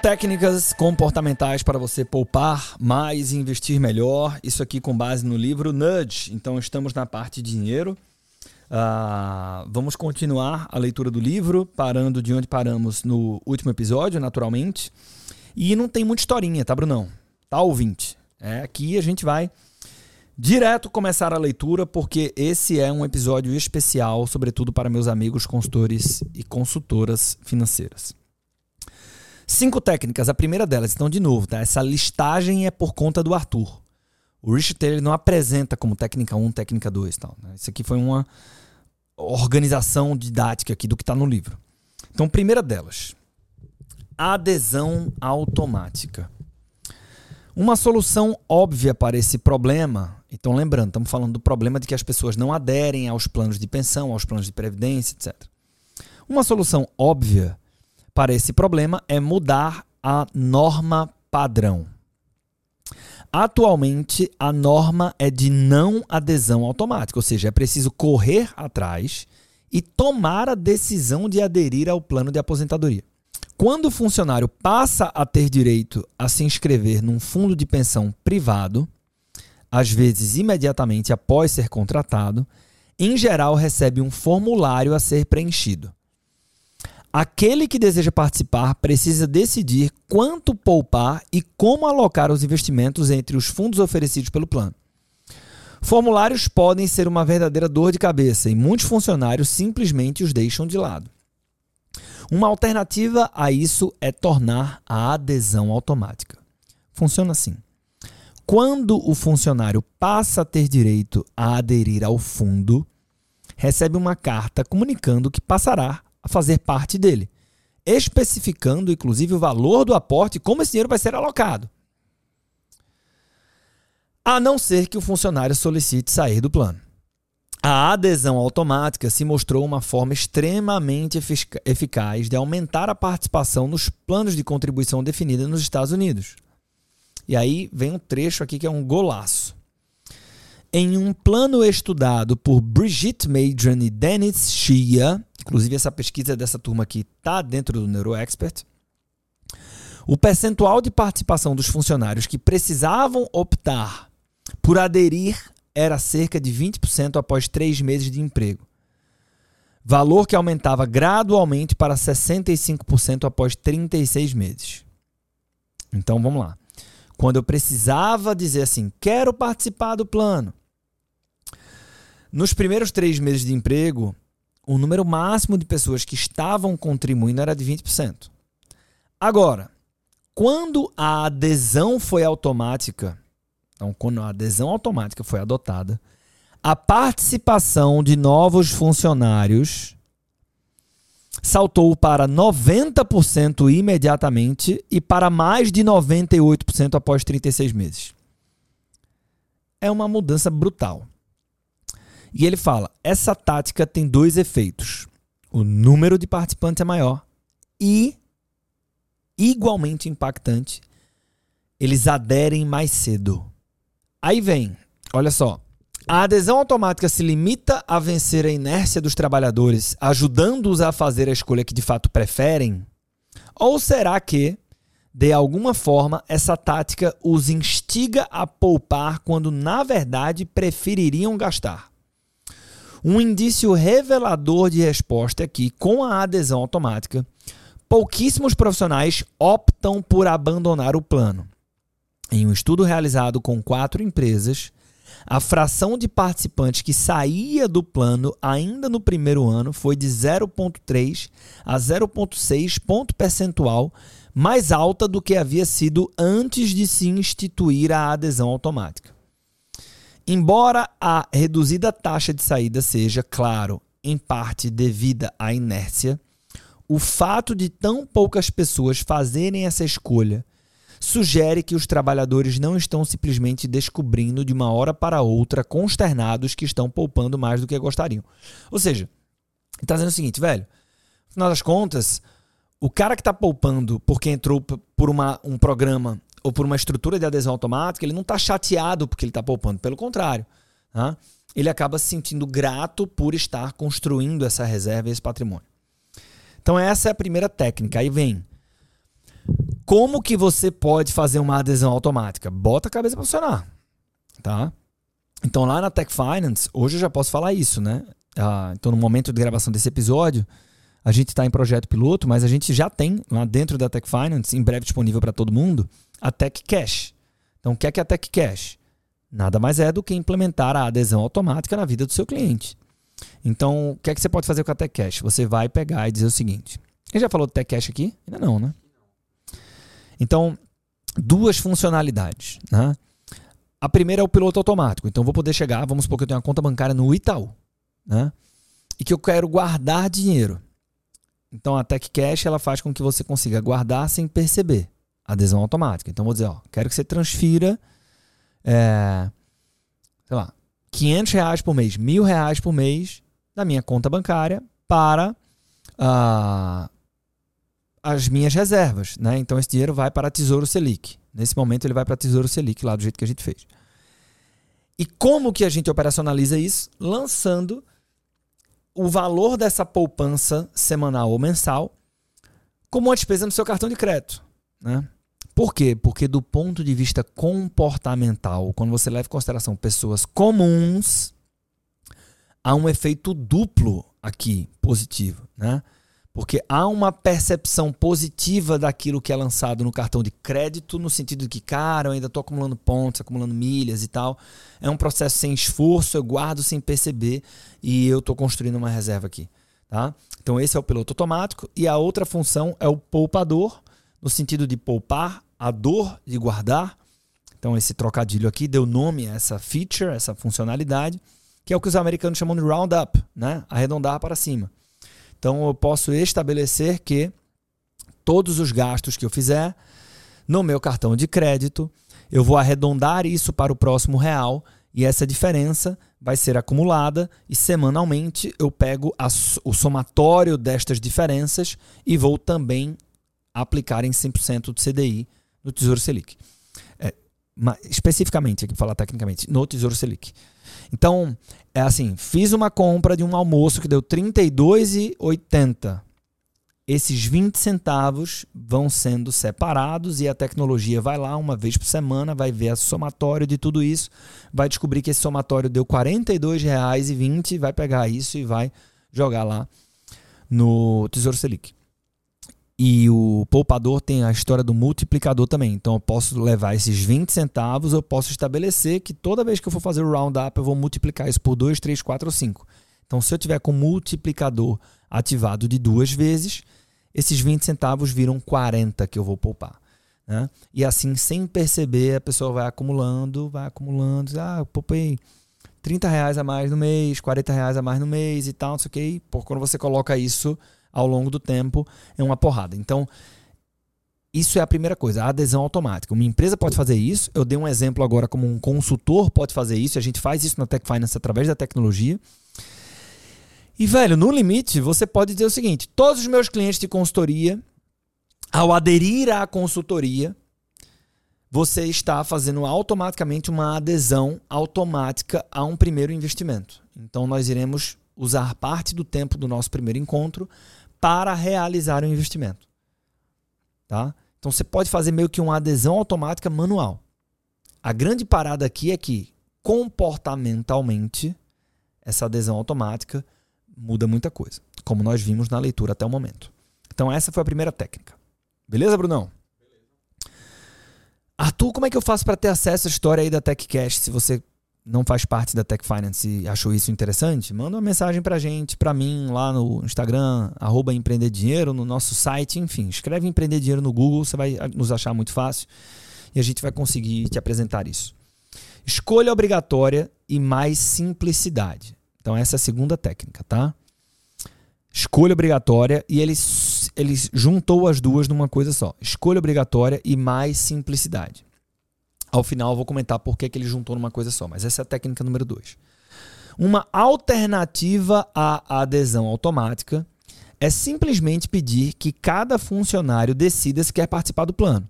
técnicas comportamentais para você poupar mais e investir melhor. Isso aqui com base no livro Nudge. Então estamos na parte de dinheiro. Uh, vamos continuar a leitura do livro, parando de onde paramos no último episódio, naturalmente. E não tem muita historinha, tá, Brunão? Tá, ouvinte? É, aqui a gente vai direto começar a leitura, porque esse é um episódio especial, sobretudo para meus amigos consultores e consultoras financeiras. Cinco técnicas. A primeira delas, então, de novo, tá? Essa listagem é por conta do Arthur. O Rich Taylor não apresenta como técnica 1, técnica 2 tal. Né? Isso aqui foi uma organização didática aqui do que está no livro. Então, primeira delas, adesão automática. Uma solução óbvia para esse problema, então lembrando, estamos falando do problema de que as pessoas não aderem aos planos de pensão, aos planos de previdência, etc. Uma solução óbvia para esse problema é mudar a norma padrão. Atualmente, a norma é de não adesão automática, ou seja, é preciso correr atrás e tomar a decisão de aderir ao plano de aposentadoria. Quando o funcionário passa a ter direito a se inscrever num fundo de pensão privado, às vezes imediatamente após ser contratado, em geral recebe um formulário a ser preenchido. Aquele que deseja participar precisa decidir quanto poupar e como alocar os investimentos entre os fundos oferecidos pelo plano. Formulários podem ser uma verdadeira dor de cabeça e muitos funcionários simplesmente os deixam de lado. Uma alternativa a isso é tornar a adesão automática. Funciona assim. Quando o funcionário passa a ter direito a aderir ao fundo, recebe uma carta comunicando que passará a fazer parte dele, especificando inclusive o valor do aporte e como esse dinheiro vai ser alocado. A não ser que o funcionário solicite sair do plano. A adesão automática se mostrou uma forma extremamente eficaz de aumentar a participação nos planos de contribuição definida nos Estados Unidos. E aí vem um trecho aqui que é um golaço. Em um plano estudado por Brigitte Madron e Dennis Shia, inclusive essa pesquisa dessa turma aqui está dentro do NeuroExpert, o percentual de participação dos funcionários que precisavam optar por aderir era cerca de 20% após três meses de emprego. Valor que aumentava gradualmente para 65% após 36 meses. Então vamos lá. Quando eu precisava dizer assim, quero participar do plano, nos primeiros três meses de emprego, o número máximo de pessoas que estavam contribuindo era de 20%. Agora, quando a adesão foi automática, então, quando a adesão automática foi adotada, a participação de novos funcionários saltou para 90% imediatamente e para mais de 98% após 36 meses. É uma mudança brutal. E ele fala: essa tática tem dois efeitos. O número de participantes é maior e, igualmente impactante, eles aderem mais cedo. Aí vem, olha só. A adesão automática se limita a vencer a inércia dos trabalhadores, ajudando-os a fazer a escolha que de fato preferem? Ou será que, de alguma forma, essa tática os instiga a poupar quando na verdade prefeririam gastar? Um indício revelador de resposta é que, com a adesão automática, pouquíssimos profissionais optam por abandonar o plano. Em um estudo realizado com quatro empresas, a fração de participantes que saía do plano ainda no primeiro ano foi de 0,3 a 0,6 ponto percentual mais alta do que havia sido antes de se instituir a adesão automática. Embora a reduzida taxa de saída seja, claro, em parte devida à inércia, o fato de tão poucas pessoas fazerem essa escolha sugere que os trabalhadores não estão simplesmente descobrindo de uma hora para outra, consternados, que estão poupando mais do que gostariam. Ou seja, está dizendo o seguinte, velho, no final das contas, o cara que está poupando porque entrou por uma, um programa ou por uma estrutura de adesão automática, ele não está chateado porque ele está poupando. Pelo contrário, tá? ele acaba se sentindo grato por estar construindo essa reserva e esse patrimônio. Então, essa é a primeira técnica. Aí vem. como que você pode fazer uma adesão automática? Bota a cabeça para funcionar, tá? Então lá na Tech Finance, hoje eu já posso falar isso, né? Ah, então no momento de gravação desse episódio, a gente está em projeto piloto, mas a gente já tem lá dentro da Tech Finance, em breve disponível para todo mundo, a Tech Cash. Então o que é, que é a Tech Cash? Nada mais é do que implementar a adesão automática na vida do seu cliente. Então, o que é que você pode fazer com a Tech Cash? Você vai pegar e dizer o seguinte. Ele já falou do Tech Cash aqui? Ainda não, né? Então, duas funcionalidades. Né? A primeira é o piloto automático. Então, vou poder chegar, vamos supor que eu tenho uma conta bancária no Itaú. Né? E que eu quero guardar dinheiro. Então, a Tech Cash ela faz com que você consiga guardar sem perceber. Adesão automática. Então, vou dizer, ó, quero que você transfira, é, sei lá, 500 reais por mês, mil reais por mês da minha conta bancária para uh, as minhas reservas. Né? Então esse dinheiro vai para Tesouro Selic. Nesse momento ele vai para Tesouro Selic, lá do jeito que a gente fez. E como que a gente operacionaliza isso? Lançando o valor dessa poupança semanal ou mensal como uma despesa no seu cartão de crédito. Né? Por quê? Porque do ponto de vista comportamental, quando você leva em consideração pessoas comuns, há um efeito duplo aqui positivo, né? Porque há uma percepção positiva daquilo que é lançado no cartão de crédito, no sentido de que, cara, eu ainda estou acumulando pontos, acumulando milhas e tal. É um processo sem esforço, eu guardo sem perceber e eu estou construindo uma reserva aqui. Tá? Então, esse é o piloto automático. E a outra função é o poupador, no sentido de poupar a dor de guardar. Então, esse trocadilho aqui deu nome a essa feature, essa funcionalidade, que é o que os americanos chamam de roundup, né? arredondar para cima. Então, eu posso estabelecer que todos os gastos que eu fizer no meu cartão de crédito, eu vou arredondar isso para o próximo real e essa diferença vai ser acumulada e semanalmente eu pego a, o somatório destas diferenças e vou também aplicar em 100% do CDI no Tesouro Selic. É, especificamente, aqui falar tecnicamente, no Tesouro Selic. Então, é assim, fiz uma compra de um almoço que deu R$ 32,80. Esses 20 centavos vão sendo separados e a tecnologia vai lá uma vez por semana, vai ver a somatório de tudo isso, vai descobrir que esse somatório deu R$ 42,20, vai pegar isso e vai jogar lá no Tesouro Selic. E o poupador tem a história do multiplicador também. Então eu posso levar esses 20 centavos, eu posso estabelecer que toda vez que eu for fazer o roundup, eu vou multiplicar isso por 2, 3, 4 ou 5. Então se eu tiver com o multiplicador ativado de duas vezes, esses 20 centavos viram 40 que eu vou poupar. Né? E assim, sem perceber, a pessoa vai acumulando, vai acumulando. Ah, eu poupei 30 reais a mais no mês, 40 reais a mais no mês e tal, não sei o que. E, por quando você coloca isso ao longo do tempo é uma porrada. Então, isso é a primeira coisa, a adesão automática. Uma empresa pode fazer isso. Eu dei um exemplo agora como um consultor pode fazer isso. A gente faz isso na Tech Finance através da tecnologia. E, velho, no limite, você pode dizer o seguinte: todos os meus clientes de consultoria, ao aderir à consultoria, você está fazendo automaticamente uma adesão automática a um primeiro investimento. Então, nós iremos usar parte do tempo do nosso primeiro encontro para realizar o investimento. Tá? Então você pode fazer meio que uma adesão automática manual. A grande parada aqui é que comportamentalmente essa adesão automática muda muita coisa, como nós vimos na leitura até o momento. Então essa foi a primeira técnica. Beleza, Brunão? Arthur, como é que eu faço para ter acesso à história aí da TechCash se você não faz parte da Tech Finance e achou isso interessante, manda uma mensagem pra gente, pra mim, lá no Instagram, arroba Empreender Dinheiro, no nosso site, enfim, escreve Empreender Dinheiro no Google, você vai nos achar muito fácil e a gente vai conseguir te apresentar isso. Escolha obrigatória e mais simplicidade. Então essa é a segunda técnica, tá? Escolha obrigatória e ele, ele juntou as duas numa coisa só. Escolha obrigatória e mais simplicidade. Ao final eu vou comentar por que, que ele juntou numa coisa só, mas essa é a técnica número 2. Uma alternativa à adesão automática é simplesmente pedir que cada funcionário decida se quer participar do plano.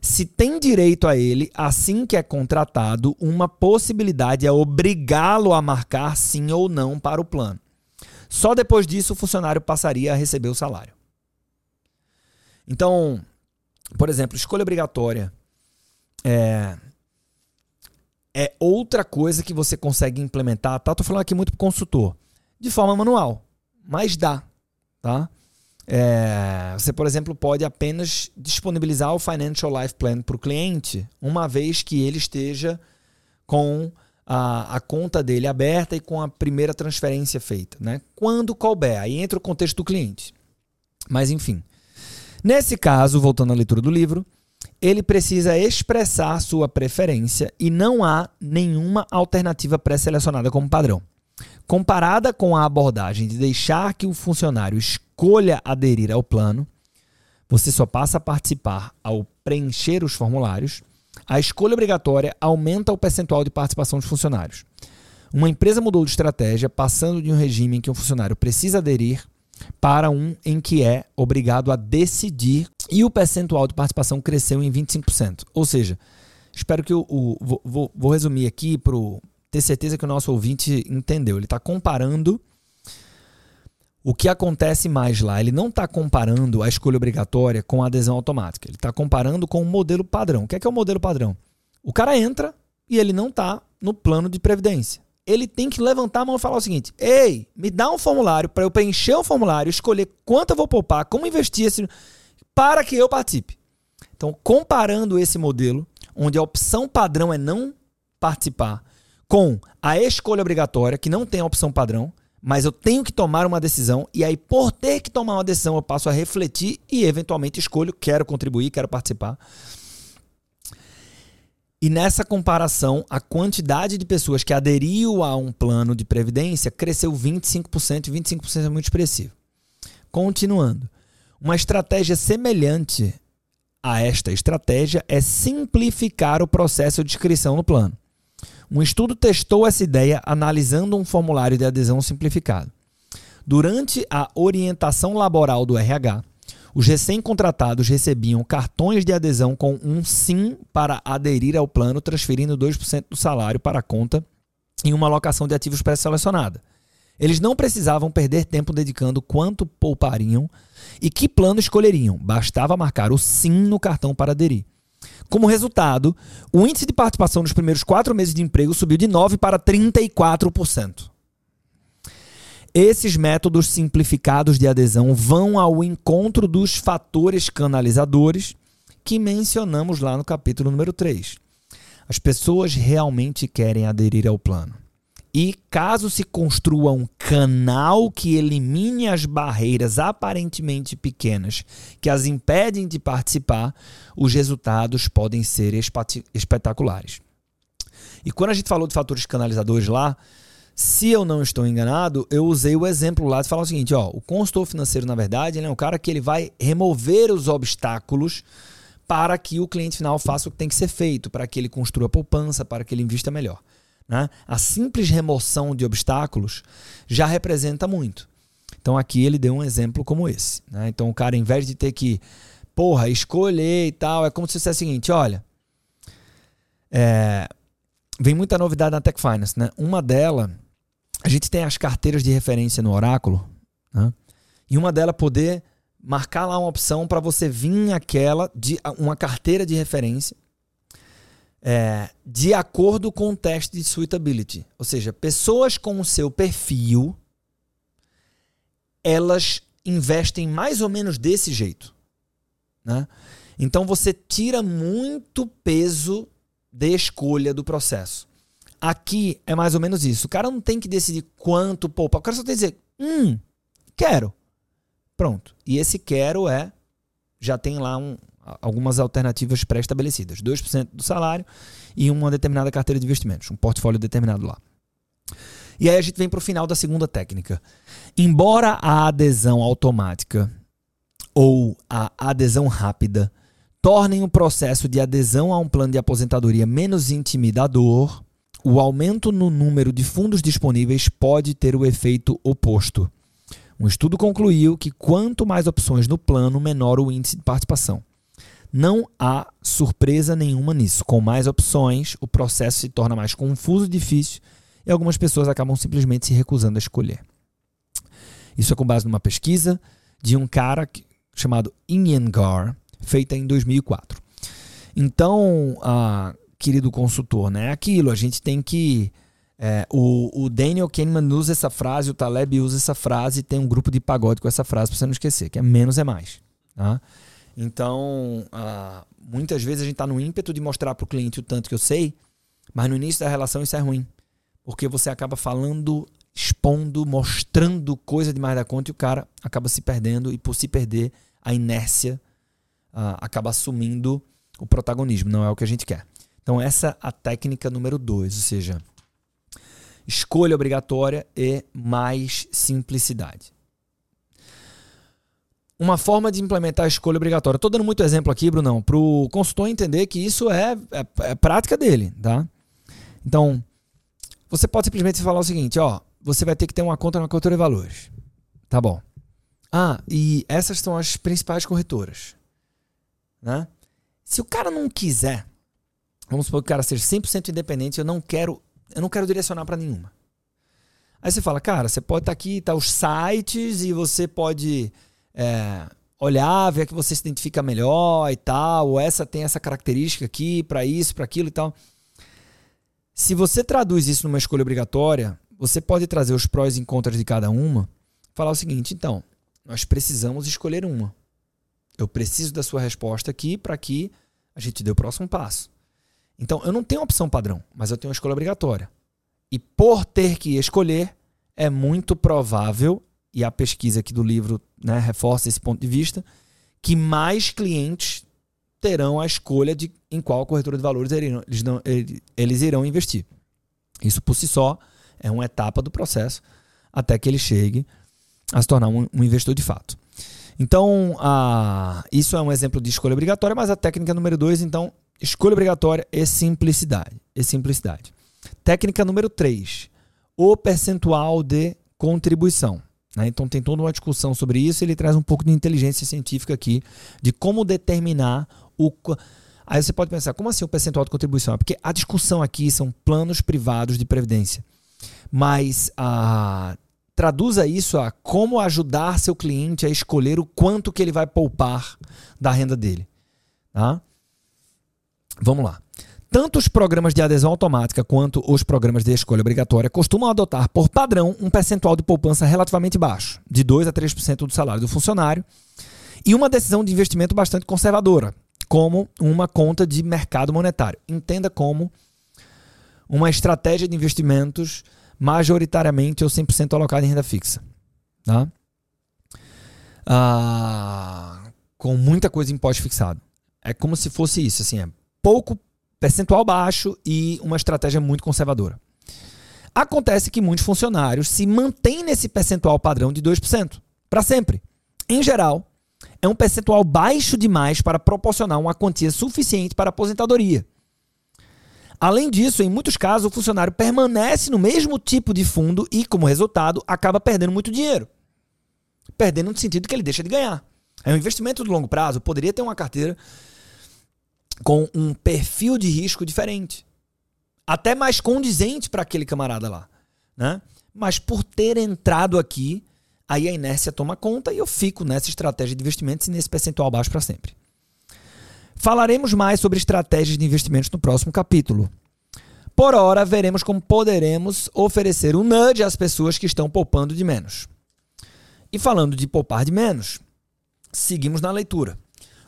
Se tem direito a ele, assim que é contratado, uma possibilidade é obrigá-lo a marcar sim ou não para o plano. Só depois disso o funcionário passaria a receber o salário. Então, por exemplo, escolha obrigatória é, é outra coisa que você consegue implementar, tá? Tô falando aqui muito pro consultor, de forma manual, mas dá, tá? É, você, por exemplo, pode apenas disponibilizar o Financial Life Plan para o cliente, uma vez que ele esteja com a, a, conta dele aberta e com a primeira transferência feita. Né? Quando couber, aí entra o contexto do cliente. Mas enfim. Nesse caso, voltando à leitura do livro, ele precisa expressar sua preferência e não há nenhuma alternativa pré-selecionada como padrão. Comparada com a abordagem de deixar que o funcionário escolha aderir ao plano, você só passa a participar ao preencher os formulários. A escolha obrigatória aumenta o percentual de participação dos funcionários. Uma empresa mudou de estratégia, passando de um regime em que um funcionário precisa aderir para um em que é obrigado a decidir e o percentual de participação cresceu em 25%. Ou seja, espero que o. o vou, vou, resumir aqui para ter certeza que o nosso ouvinte entendeu. Ele está comparando o que acontece mais lá. Ele não está comparando a escolha obrigatória com a adesão automática. Ele está comparando com o modelo padrão. O que é, que é o modelo padrão? O cara entra e ele não está no plano de previdência ele tem que levantar a mão e falar o seguinte: Ei, me dá um formulário para eu preencher o formulário, escolher quanto eu vou poupar, como investir esse, para que eu participe. Então, comparando esse modelo, onde a opção padrão é não participar, com a escolha obrigatória, que não tem a opção padrão, mas eu tenho que tomar uma decisão, e aí, por ter que tomar uma decisão, eu passo a refletir e, eventualmente, escolho, quero contribuir, quero participar. E nessa comparação, a quantidade de pessoas que aderiu a um plano de previdência cresceu 25%, e 25% é muito expressivo. Continuando, uma estratégia semelhante a esta estratégia é simplificar o processo de inscrição no plano. Um estudo testou essa ideia analisando um formulário de adesão simplificado. Durante a orientação laboral do RH, os recém-contratados recebiam cartões de adesão com um sim para aderir ao plano, transferindo 2% do salário para a conta em uma alocação de ativos pré-selecionada. Eles não precisavam perder tempo dedicando quanto poupariam e que plano escolheriam. Bastava marcar o sim no cartão para aderir. Como resultado, o índice de participação nos primeiros quatro meses de emprego subiu de 9% para 34%. Esses métodos simplificados de adesão vão ao encontro dos fatores canalizadores que mencionamos lá no capítulo número 3. As pessoas realmente querem aderir ao plano. E caso se construa um canal que elimine as barreiras aparentemente pequenas que as impedem de participar, os resultados podem ser espetaculares. E quando a gente falou de fatores canalizadores lá, se eu não estou enganado, eu usei o exemplo lá de falar o seguinte, ó, o consultor financeiro, na verdade, ele é um cara que ele vai remover os obstáculos para que o cliente final faça o que tem que ser feito, para que ele construa poupança, para que ele invista melhor. Né? A simples remoção de obstáculos já representa muito. Então aqui ele deu um exemplo como esse. Né? Então o cara, em vez de ter que, porra, escolher e tal, é como se fosse o seguinte: olha, é, vem muita novidade na Tech Finance. Né? Uma delas a gente tem as carteiras de referência no Oráculo, né? e uma delas poder marcar lá uma opção para você vir aquela de uma carteira de referência é, de acordo com o teste de suitability. Ou seja, pessoas com o seu perfil, elas investem mais ou menos desse jeito. Né? Então você tira muito peso de escolha do processo. Aqui é mais ou menos isso. O cara não tem que decidir quanto poupar. O cara só tem que dizer, hum, quero. Pronto. E esse quero é. Já tem lá um, algumas alternativas pré-estabelecidas: 2% do salário e uma determinada carteira de investimentos, um portfólio determinado lá. E aí a gente vem para o final da segunda técnica. Embora a adesão automática ou a adesão rápida tornem o processo de adesão a um plano de aposentadoria menos intimidador, o aumento no número de fundos disponíveis pode ter o efeito oposto. Um estudo concluiu que quanto mais opções no plano, menor o índice de participação. Não há surpresa nenhuma nisso. Com mais opções, o processo se torna mais confuso e difícil e algumas pessoas acabam simplesmente se recusando a escolher. Isso é com base numa pesquisa de um cara chamado Inyengar, feita em 2004. Então, ah, querido consultor, né? Aquilo, a gente tem que. É, o, o, Daniel Kahneman usa essa frase, o Taleb usa essa frase, tem um grupo de pagode com essa frase para você não esquecer, que é menos é mais. Tá? Então, muitas vezes a gente está no ímpeto de mostrar para o cliente o tanto que eu sei, mas no início da relação isso é ruim. Porque você acaba falando, expondo, mostrando coisa demais da conta e o cara acaba se perdendo, e por se perder, a inércia acaba assumindo o protagonismo. Não é o que a gente quer. Então, essa é a técnica número dois, ou seja, escolha obrigatória e mais simplicidade. Uma forma de implementar a escolha obrigatória. Estou dando muito exemplo aqui, Brunão, para o consultor entender que isso é, é, é prática dele, tá? Então, você pode simplesmente falar o seguinte, ó, você vai ter que ter uma conta na corretora de valores. Tá bom. Ah, e essas são as principais corretoras. Né? Se o cara não quiser, vamos supor que o cara seja 100% independente, eu não quero, eu não quero direcionar para nenhuma. Aí você fala, cara, você pode estar tá aqui, tá os sites e você pode é, olhar, ver que você se identifica melhor e tal, ou essa tem essa característica aqui para isso, para aquilo e tal. Se você traduz isso numa escolha obrigatória, você pode trazer os prós e contras de cada uma, falar o seguinte, então, nós precisamos escolher uma. Eu preciso da sua resposta aqui para que a gente dê o próximo passo. Então, eu não tenho opção padrão, mas eu tenho uma escolha obrigatória. E por ter que escolher, é muito provável, e a pesquisa aqui do livro né, reforça esse ponto de vista, que mais clientes terão a escolha de em qual corretora de valores eles, não, eles irão investir. Isso por si só é uma etapa do processo até que ele chegue a se tornar um, um investidor de fato. Então, a, isso é um exemplo de escolha obrigatória, mas a técnica número dois, então, escolha obrigatória e simplicidade. E simplicidade. Técnica número três, o percentual de contribuição. Né? Então tem toda uma discussão sobre isso. Ele traz um pouco de inteligência científica aqui de como determinar o. Aí você pode pensar, como assim o percentual de contribuição? É porque a discussão aqui são planos privados de previdência. Mas a, traduza isso a como ajudar seu cliente a escolher o quanto que ele vai poupar da renda dele. Tá? Vamos lá. Tanto os programas de adesão automática quanto os programas de escolha obrigatória costumam adotar por padrão um percentual de poupança relativamente baixo, de 2 a 3% do salário do funcionário, e uma decisão de investimento bastante conservadora, como uma conta de mercado monetário. Entenda como uma estratégia de investimentos majoritariamente ou 100% alocada em renda fixa. Tá? Ah, com muita coisa em pós-fixado. É como se fosse isso, assim, é pouco percentual baixo e uma estratégia muito conservadora. Acontece que muitos funcionários se mantêm nesse percentual padrão de 2% para sempre. Em geral, é um percentual baixo demais para proporcionar uma quantia suficiente para a aposentadoria. Além disso, em muitos casos, o funcionário permanece no mesmo tipo de fundo e, como resultado, acaba perdendo muito dinheiro. Perdendo no sentido que ele deixa de ganhar. É um investimento de longo prazo, poderia ter uma carteira com um perfil de risco diferente. Até mais condizente para aquele camarada lá. Né? Mas por ter entrado aqui, aí a inércia toma conta e eu fico nessa estratégia de investimentos e nesse percentual baixo para sempre. Falaremos mais sobre estratégias de investimentos no próximo capítulo. Por hora, veremos como poderemos oferecer um nudge às pessoas que estão poupando de menos. E falando de poupar de menos, seguimos na leitura.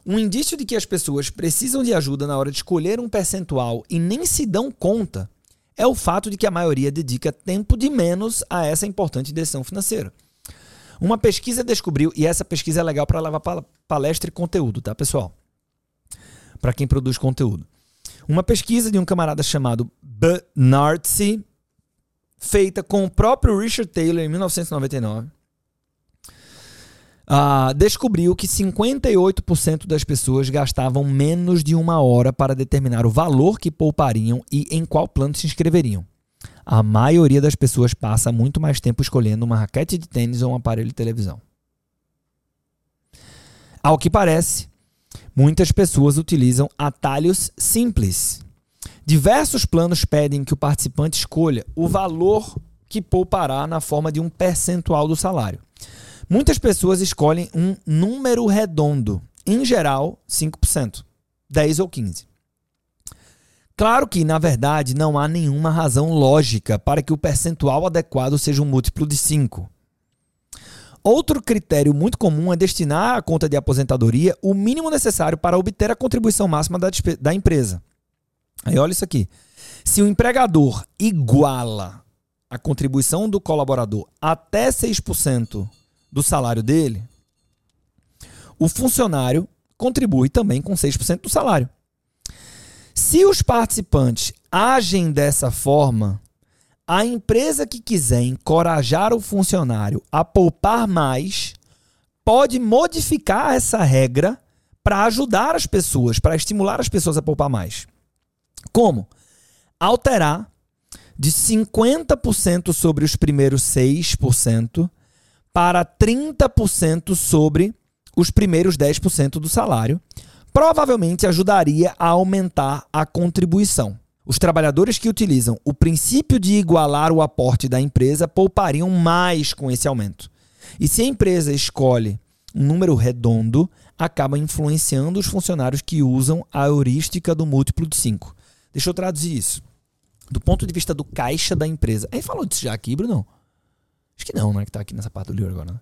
Um indício de que as pessoas precisam de ajuda na hora de escolher um percentual e nem se dão conta é o fato de que a maioria dedica tempo de menos a essa importante decisão financeira. Uma pesquisa descobriu, e essa pesquisa é legal para levar palestra e conteúdo, tá, pessoal? para quem produz conteúdo. Uma pesquisa de um camarada chamado Bernardsey, feita com o próprio Richard Taylor em 1999, uh, descobriu que 58% das pessoas gastavam menos de uma hora para determinar o valor que poupariam e em qual plano se inscreveriam. A maioria das pessoas passa muito mais tempo escolhendo uma raquete de tênis ou um aparelho de televisão. Ao que parece, Muitas pessoas utilizam atalhos simples. Diversos planos pedem que o participante escolha o valor que poupará na forma de um percentual do salário. Muitas pessoas escolhem um número redondo Em geral, 5%, 10 ou 15. Claro que, na verdade, não há nenhuma razão lógica para que o percentual adequado seja um múltiplo de 5. Outro critério muito comum é destinar à conta de aposentadoria o mínimo necessário para obter a contribuição máxima da, da empresa. Aí olha isso aqui. Se o empregador iguala a contribuição do colaborador até 6% do salário dele, o funcionário contribui também com 6% do salário. Se os participantes agem dessa forma, a empresa que quiser encorajar o funcionário a poupar mais pode modificar essa regra para ajudar as pessoas, para estimular as pessoas a poupar mais. Como? Alterar de 50% sobre os primeiros 6% para 30% sobre os primeiros 10% do salário, provavelmente ajudaria a aumentar a contribuição. Os trabalhadores que utilizam o princípio de igualar o aporte da empresa poupariam mais com esse aumento. E se a empresa escolhe um número redondo, acaba influenciando os funcionários que usam a heurística do múltiplo de 5. Deixa eu traduzir isso. Do ponto de vista do caixa da empresa. Aí falou disso já aqui, Bruno? Acho que não, né? Que tá aqui nessa parte do livro agora. Né?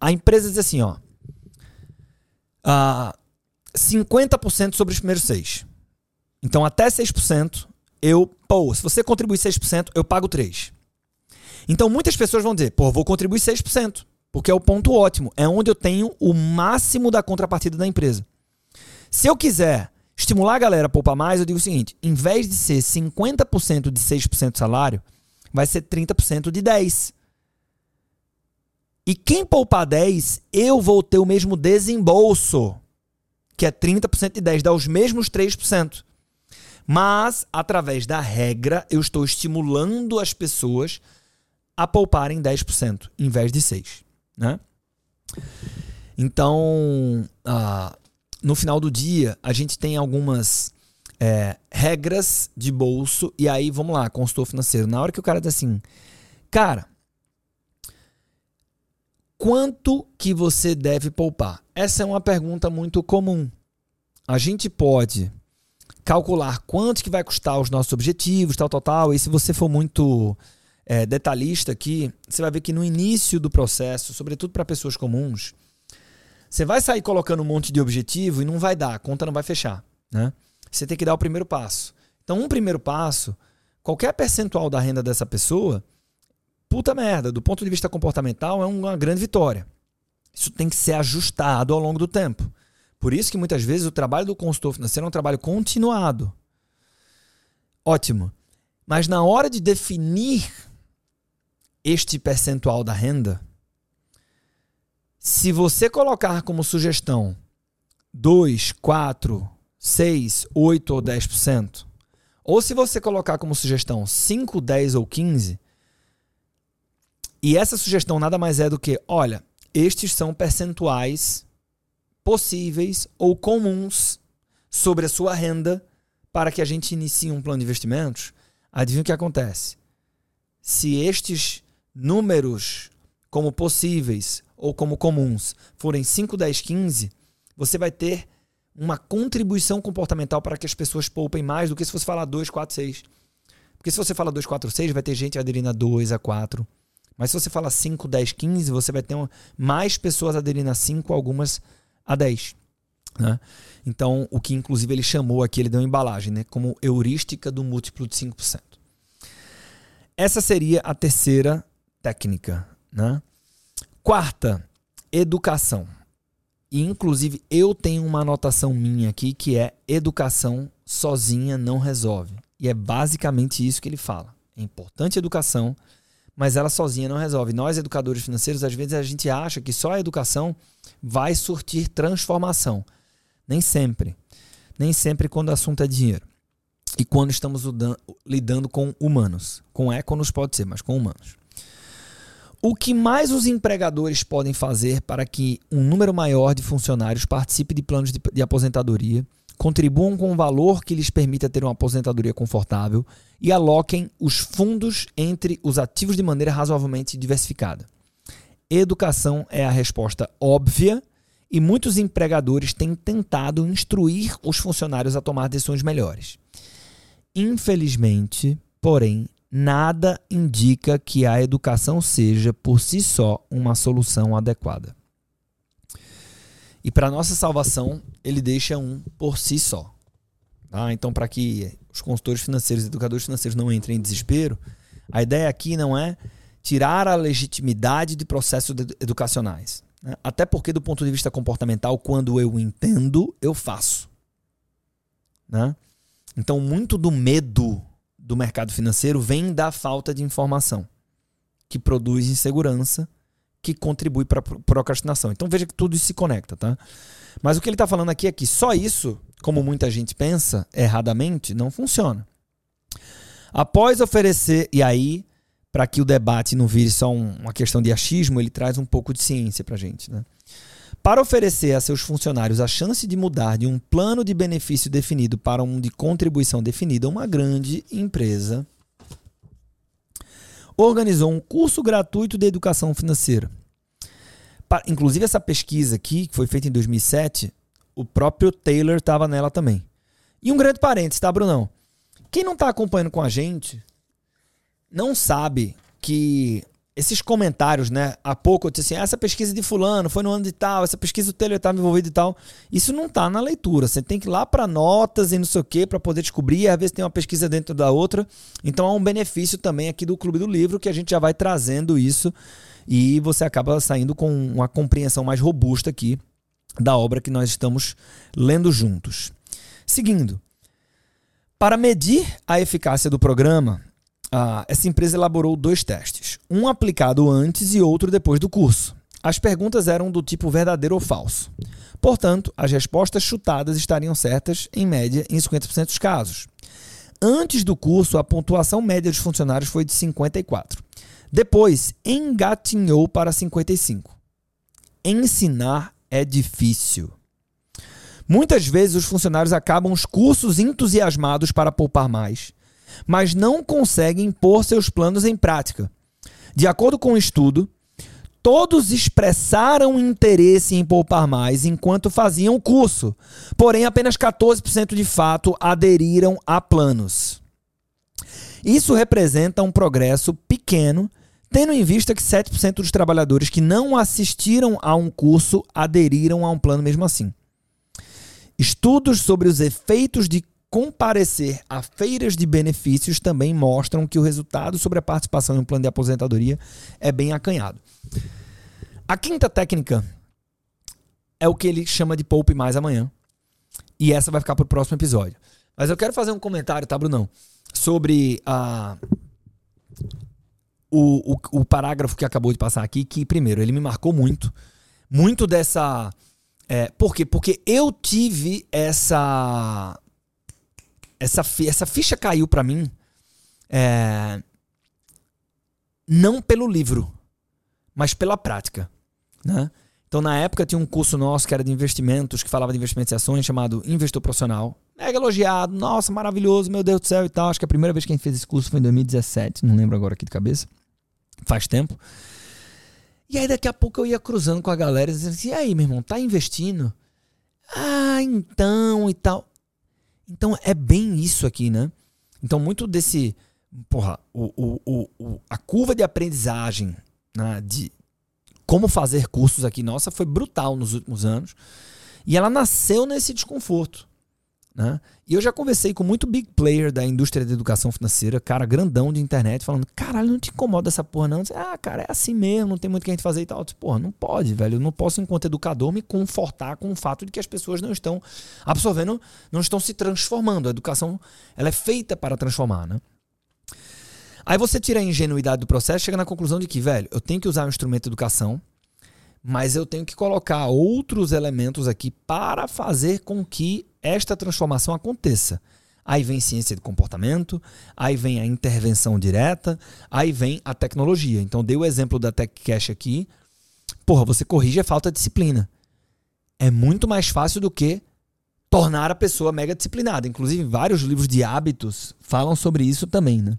A empresa diz assim, ó. Uh, ah, 50% sobre os primeiros seis. Então, até 6%, eu, pô, se você contribuir 6%, eu pago 3%. Então, muitas pessoas vão dizer, pô, vou contribuir 6%, porque é o ponto ótimo, é onde eu tenho o máximo da contrapartida da empresa. Se eu quiser estimular a galera a poupar mais, eu digo o seguinte: em vez de ser 50% de 6% de salário, vai ser 30% de 10%. E quem poupar 10, eu vou ter o mesmo desembolso, que é 30% de 10, dá os mesmos 3%. Mas, através da regra, eu estou estimulando as pessoas a pouparem 10% em vez de 6%. Né? Então, ah, no final do dia, a gente tem algumas é, regras de bolso. E aí, vamos lá, consultor financeiro. Na hora que o cara diz assim, cara, quanto que você deve poupar? Essa é uma pergunta muito comum. A gente pode calcular quanto que vai custar os nossos objetivos, tal, tal, tal. E se você for muito é, detalhista aqui, você vai ver que no início do processo, sobretudo para pessoas comuns, você vai sair colocando um monte de objetivo e não vai dar, a conta não vai fechar. Né? Você tem que dar o primeiro passo. Então, um primeiro passo, qualquer percentual da renda dessa pessoa, puta merda, do ponto de vista comportamental, é uma grande vitória. Isso tem que ser ajustado ao longo do tempo. Por isso que muitas vezes o trabalho do consultor financeiro é um trabalho continuado. Ótimo. Mas na hora de definir este percentual da renda, se você colocar como sugestão 2, 4, 6, 8 ou 10%, ou se você colocar como sugestão 5, 10 ou 15, e essa sugestão nada mais é do que, olha, estes são percentuais possíveis ou comuns sobre a sua renda para que a gente inicie um plano de investimentos. Adivinha o que acontece? Se estes números como possíveis ou como comuns forem 5, 10, 15, você vai ter uma contribuição comportamental para que as pessoas poupem mais do que se você falar 2, 4, 6. Porque se você fala 2, 4, 6, vai ter gente aderindo a 2, a 4. Mas se você fala 5, 10, 15, você vai ter mais pessoas aderindo a 5, algumas a 10. Né? Então, o que inclusive ele chamou aqui, ele deu uma embalagem, né? como heurística do múltiplo de 5%. Essa seria a terceira técnica. Né? Quarta, educação. E, inclusive, eu tenho uma anotação minha aqui que é educação sozinha não resolve. E é basicamente isso que ele fala. É importante a educação, mas ela sozinha não resolve. Nós, educadores financeiros, às vezes a gente acha que só a educação vai surtir transformação. Nem sempre. Nem sempre quando o assunto é dinheiro. E quando estamos lidando com humanos. Com éconos pode ser, mas com humanos. O que mais os empregadores podem fazer para que um número maior de funcionários participe de planos de, de aposentadoria contribuam com um valor que lhes permita ter uma aposentadoria confortável e aloquem os fundos entre os ativos de maneira razoavelmente diversificada. Educação é a resposta óbvia e muitos empregadores têm tentado instruir os funcionários a tomar decisões melhores. Infelizmente, porém, nada indica que a educação seja por si só uma solução adequada. E para nossa salvação, ele deixa um por si só. Tá? Então, para que os consultores financeiros e educadores financeiros não entrem em desespero, a ideia aqui não é tirar a legitimidade de processos educacionais. Né? Até porque, do ponto de vista comportamental, quando eu entendo, eu faço. Né? Então, muito do medo do mercado financeiro vem da falta de informação, que produz insegurança, que contribui para procrastinação. Então, veja que tudo isso se conecta. Tá? Mas o que ele está falando aqui é que só isso, como muita gente pensa erradamente, não funciona. Após oferecer, e aí para que o debate não vire só um, uma questão de achismo, ele traz um pouco de ciência para gente. Né? Para oferecer a seus funcionários a chance de mudar de um plano de benefício definido para um de contribuição definida, uma grande empresa organizou um curso gratuito de educação financeira. Inclusive, essa pesquisa aqui, que foi feita em 2007, o próprio Taylor estava nela também. E um grande parênteses, tá, Brunão? Quem não está acompanhando com a gente, não sabe que esses comentários, né? Há pouco eu disse assim: ah, essa pesquisa de fulano foi no ano de tal, essa pesquisa do Taylor estava envolvido e tal. Isso não está na leitura. Você tem que ir lá para notas e não sei o quê para poder descobrir. Às vezes tem uma pesquisa dentro da outra. Então há um benefício também aqui do Clube do Livro que a gente já vai trazendo isso e você acaba saindo com uma compreensão mais robusta aqui da obra que nós estamos lendo juntos. Seguindo, para medir a eficácia do programa, ah, essa empresa elaborou dois testes, um aplicado antes e outro depois do curso. As perguntas eram do tipo verdadeiro ou falso. Portanto, as respostas chutadas estariam certas, em média, em 50% dos casos. Antes do curso, a pontuação média dos funcionários foi de 54. Depois, engatinhou para 55. Ensinar é difícil. Muitas vezes os funcionários acabam os cursos entusiasmados para poupar mais, mas não conseguem pôr seus planos em prática. De acordo com o um estudo, todos expressaram interesse em poupar mais enquanto faziam o curso, porém apenas 14% de fato aderiram a planos. Isso representa um progresso pequeno, tendo em vista que 7% dos trabalhadores que não assistiram a um curso aderiram a um plano mesmo assim. Estudos sobre os efeitos de comparecer a feiras de benefícios também mostram que o resultado sobre a participação em um plano de aposentadoria é bem acanhado. A quinta técnica é o que ele chama de poupe mais amanhã. E essa vai ficar para o próximo episódio. Mas eu quero fazer um comentário, tá, Brunão? Sobre a. O, o, o parágrafo que acabou de passar aqui, que, primeiro, ele me marcou muito. Muito dessa. É, por quê? Porque eu tive essa essa, essa ficha caiu para mim é, não pelo livro, mas pela prática. Né? Então, na época, tinha um curso nosso que era de investimentos, que falava de investimentos e ações, chamado Investor Profissional. Mega elogiado, nossa, maravilhoso, meu Deus do céu e tal. Acho que a primeira vez que a gente fez esse curso foi em 2017, não lembro agora aqui de cabeça. Faz tempo. E aí, daqui a pouco, eu ia cruzando com a galera, dizendo assim: e aí, meu irmão, tá investindo? Ah, então e tal. Então é bem isso aqui, né? Então, muito desse. Porra, o, o, o, a curva de aprendizagem né, de como fazer cursos aqui, nossa, foi brutal nos últimos anos. E ela nasceu nesse desconforto. Né? E eu já conversei com muito big player da indústria da educação financeira, cara grandão de internet, falando: caralho, não te incomoda essa porra, não? Disse, ah, cara, é assim mesmo, não tem muito o que a gente fazer e tal. Eu disse, porra, não pode, velho. Eu não posso, enquanto educador, me confortar com o fato de que as pessoas não estão absorvendo, não estão se transformando. A educação ela é feita para transformar, né? Aí você tira a ingenuidade do processo chega na conclusão de que, velho, eu tenho que usar o instrumento de educação, mas eu tenho que colocar outros elementos aqui para fazer com que esta transformação aconteça. Aí vem ciência de comportamento, aí vem a intervenção direta, aí vem a tecnologia. Então, dei o exemplo da TechCash aqui. Porra, você corrige a falta de disciplina. É muito mais fácil do que tornar a pessoa mega disciplinada. Inclusive, vários livros de hábitos falam sobre isso também, né?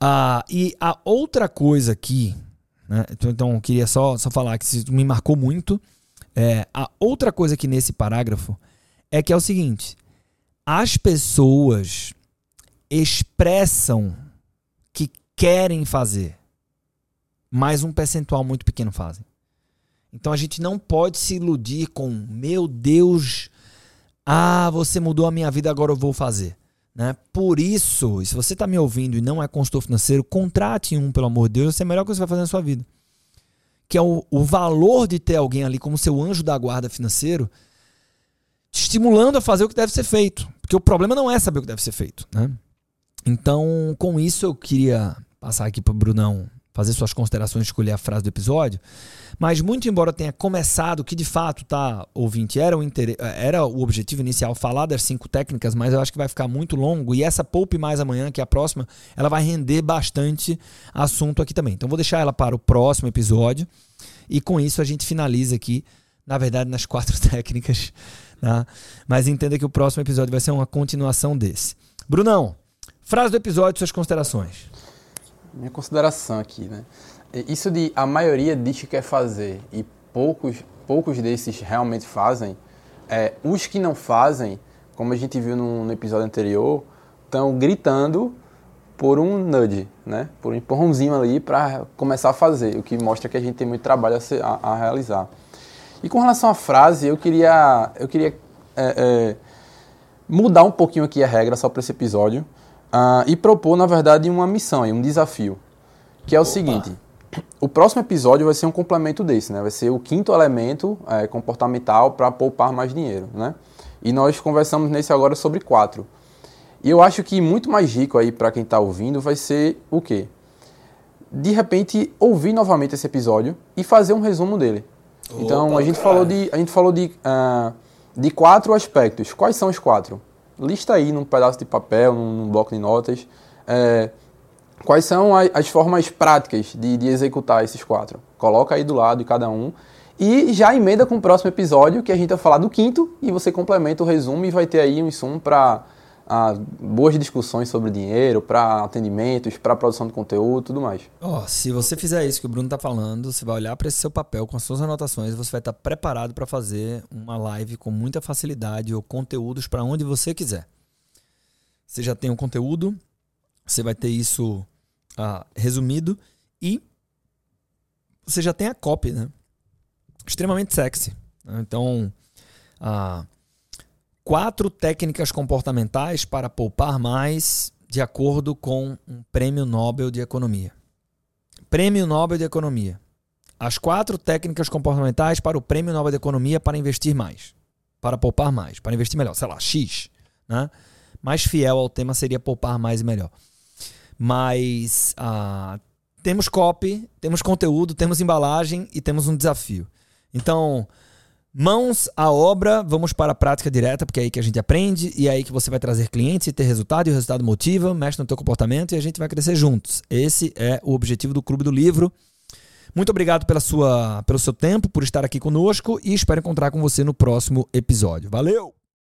Ah, e a outra coisa aqui, né? então, então queria só, só falar que isso me marcou muito É, a outra coisa que nesse parágrafo é que é o seguinte: as pessoas expressam que querem fazer, mas um percentual muito pequeno fazem. Então a gente não pode se iludir com, meu Deus, ah, você mudou a minha vida, agora eu vou fazer. Né? Por isso, se você está me ouvindo e não é consultor financeiro, contrate um, pelo amor de Deus, isso é a melhor coisa que você vai fazer na sua vida. Que é o, o valor de ter alguém ali como seu anjo da guarda financeiro, te estimulando a fazer o que deve ser feito. Porque o problema não é saber o que deve ser feito. Né? Então, com isso, eu queria passar aqui para o Brunão fazer suas considerações, escolher a frase do episódio. Mas muito embora tenha começado, que de fato, tá, ouvinte, era o, inter... era o objetivo inicial falar das cinco técnicas, mas eu acho que vai ficar muito longo. E essa Poupe Mais Amanhã, que é a próxima, ela vai render bastante assunto aqui também. Então vou deixar ela para o próximo episódio. E com isso a gente finaliza aqui, na verdade, nas quatro técnicas. Tá? Mas entenda que o próximo episódio vai ser uma continuação desse. Brunão, frase do episódio, suas considerações minha consideração aqui, né? Isso de a maioria diz que quer fazer e poucos, poucos desses realmente fazem, é, os que não fazem, como a gente viu no, no episódio anterior, estão gritando por um nudge, né? Por um empurrãozinho ali para começar a fazer, o que mostra que a gente tem muito trabalho a, a, a realizar. E com relação à frase, eu queria, eu queria é, é, mudar um pouquinho aqui a regra só para esse episódio uh, e propor, na verdade, uma missão, um desafio, que é o Opa. seguinte. O próximo episódio vai ser um complemento desse, né? Vai ser o quinto elemento é, comportamental para poupar mais dinheiro, né? E nós conversamos nesse agora sobre quatro. E eu acho que muito mais rico aí para quem está ouvindo vai ser o quê? De repente ouvir novamente esse episódio e fazer um resumo dele. Opa, então a gente falou de a gente falou de, uh, de quatro aspectos. Quais são os quatro? Lista aí num pedaço de papel, num, bloco de notas, é, quais são as, as formas práticas de, de, executar esses quatro. Coloca aí do lado de cada um e já emenda com o próximo episódio que a gente vai falar do quinto e você complementa o resumo e vai ter aí um insumo para a boas discussões sobre dinheiro, para atendimentos, para produção de conteúdo, tudo mais. Oh, se você fizer isso que o Bruno está falando, você vai olhar para esse seu papel com as suas anotações, você vai estar tá preparado para fazer uma live com muita facilidade ou conteúdos para onde você quiser. Você já tem o um conteúdo, você vai ter isso ah, resumido e você já tem a copy, né? Extremamente sexy. Então, ah, quatro técnicas comportamentais para poupar mais de acordo com um prêmio Nobel de Economia. Prêmio Nobel de Economia. As quatro técnicas comportamentais para o Prêmio Nobel de Economia para investir mais. Para poupar mais. Para investir melhor. Sei lá, X. Né? Mais fiel ao tema seria poupar mais e melhor. Mas ah, temos copy, temos conteúdo, temos embalagem e temos um desafio. Então, Mãos à obra, vamos para a prática direta, porque é aí que a gente aprende e é aí que você vai trazer clientes e ter resultado, e o resultado motiva, mexe no teu comportamento e a gente vai crescer juntos. Esse é o objetivo do Clube do Livro. Muito obrigado pela sua, pelo seu tempo, por estar aqui conosco e espero encontrar com você no próximo episódio. Valeu!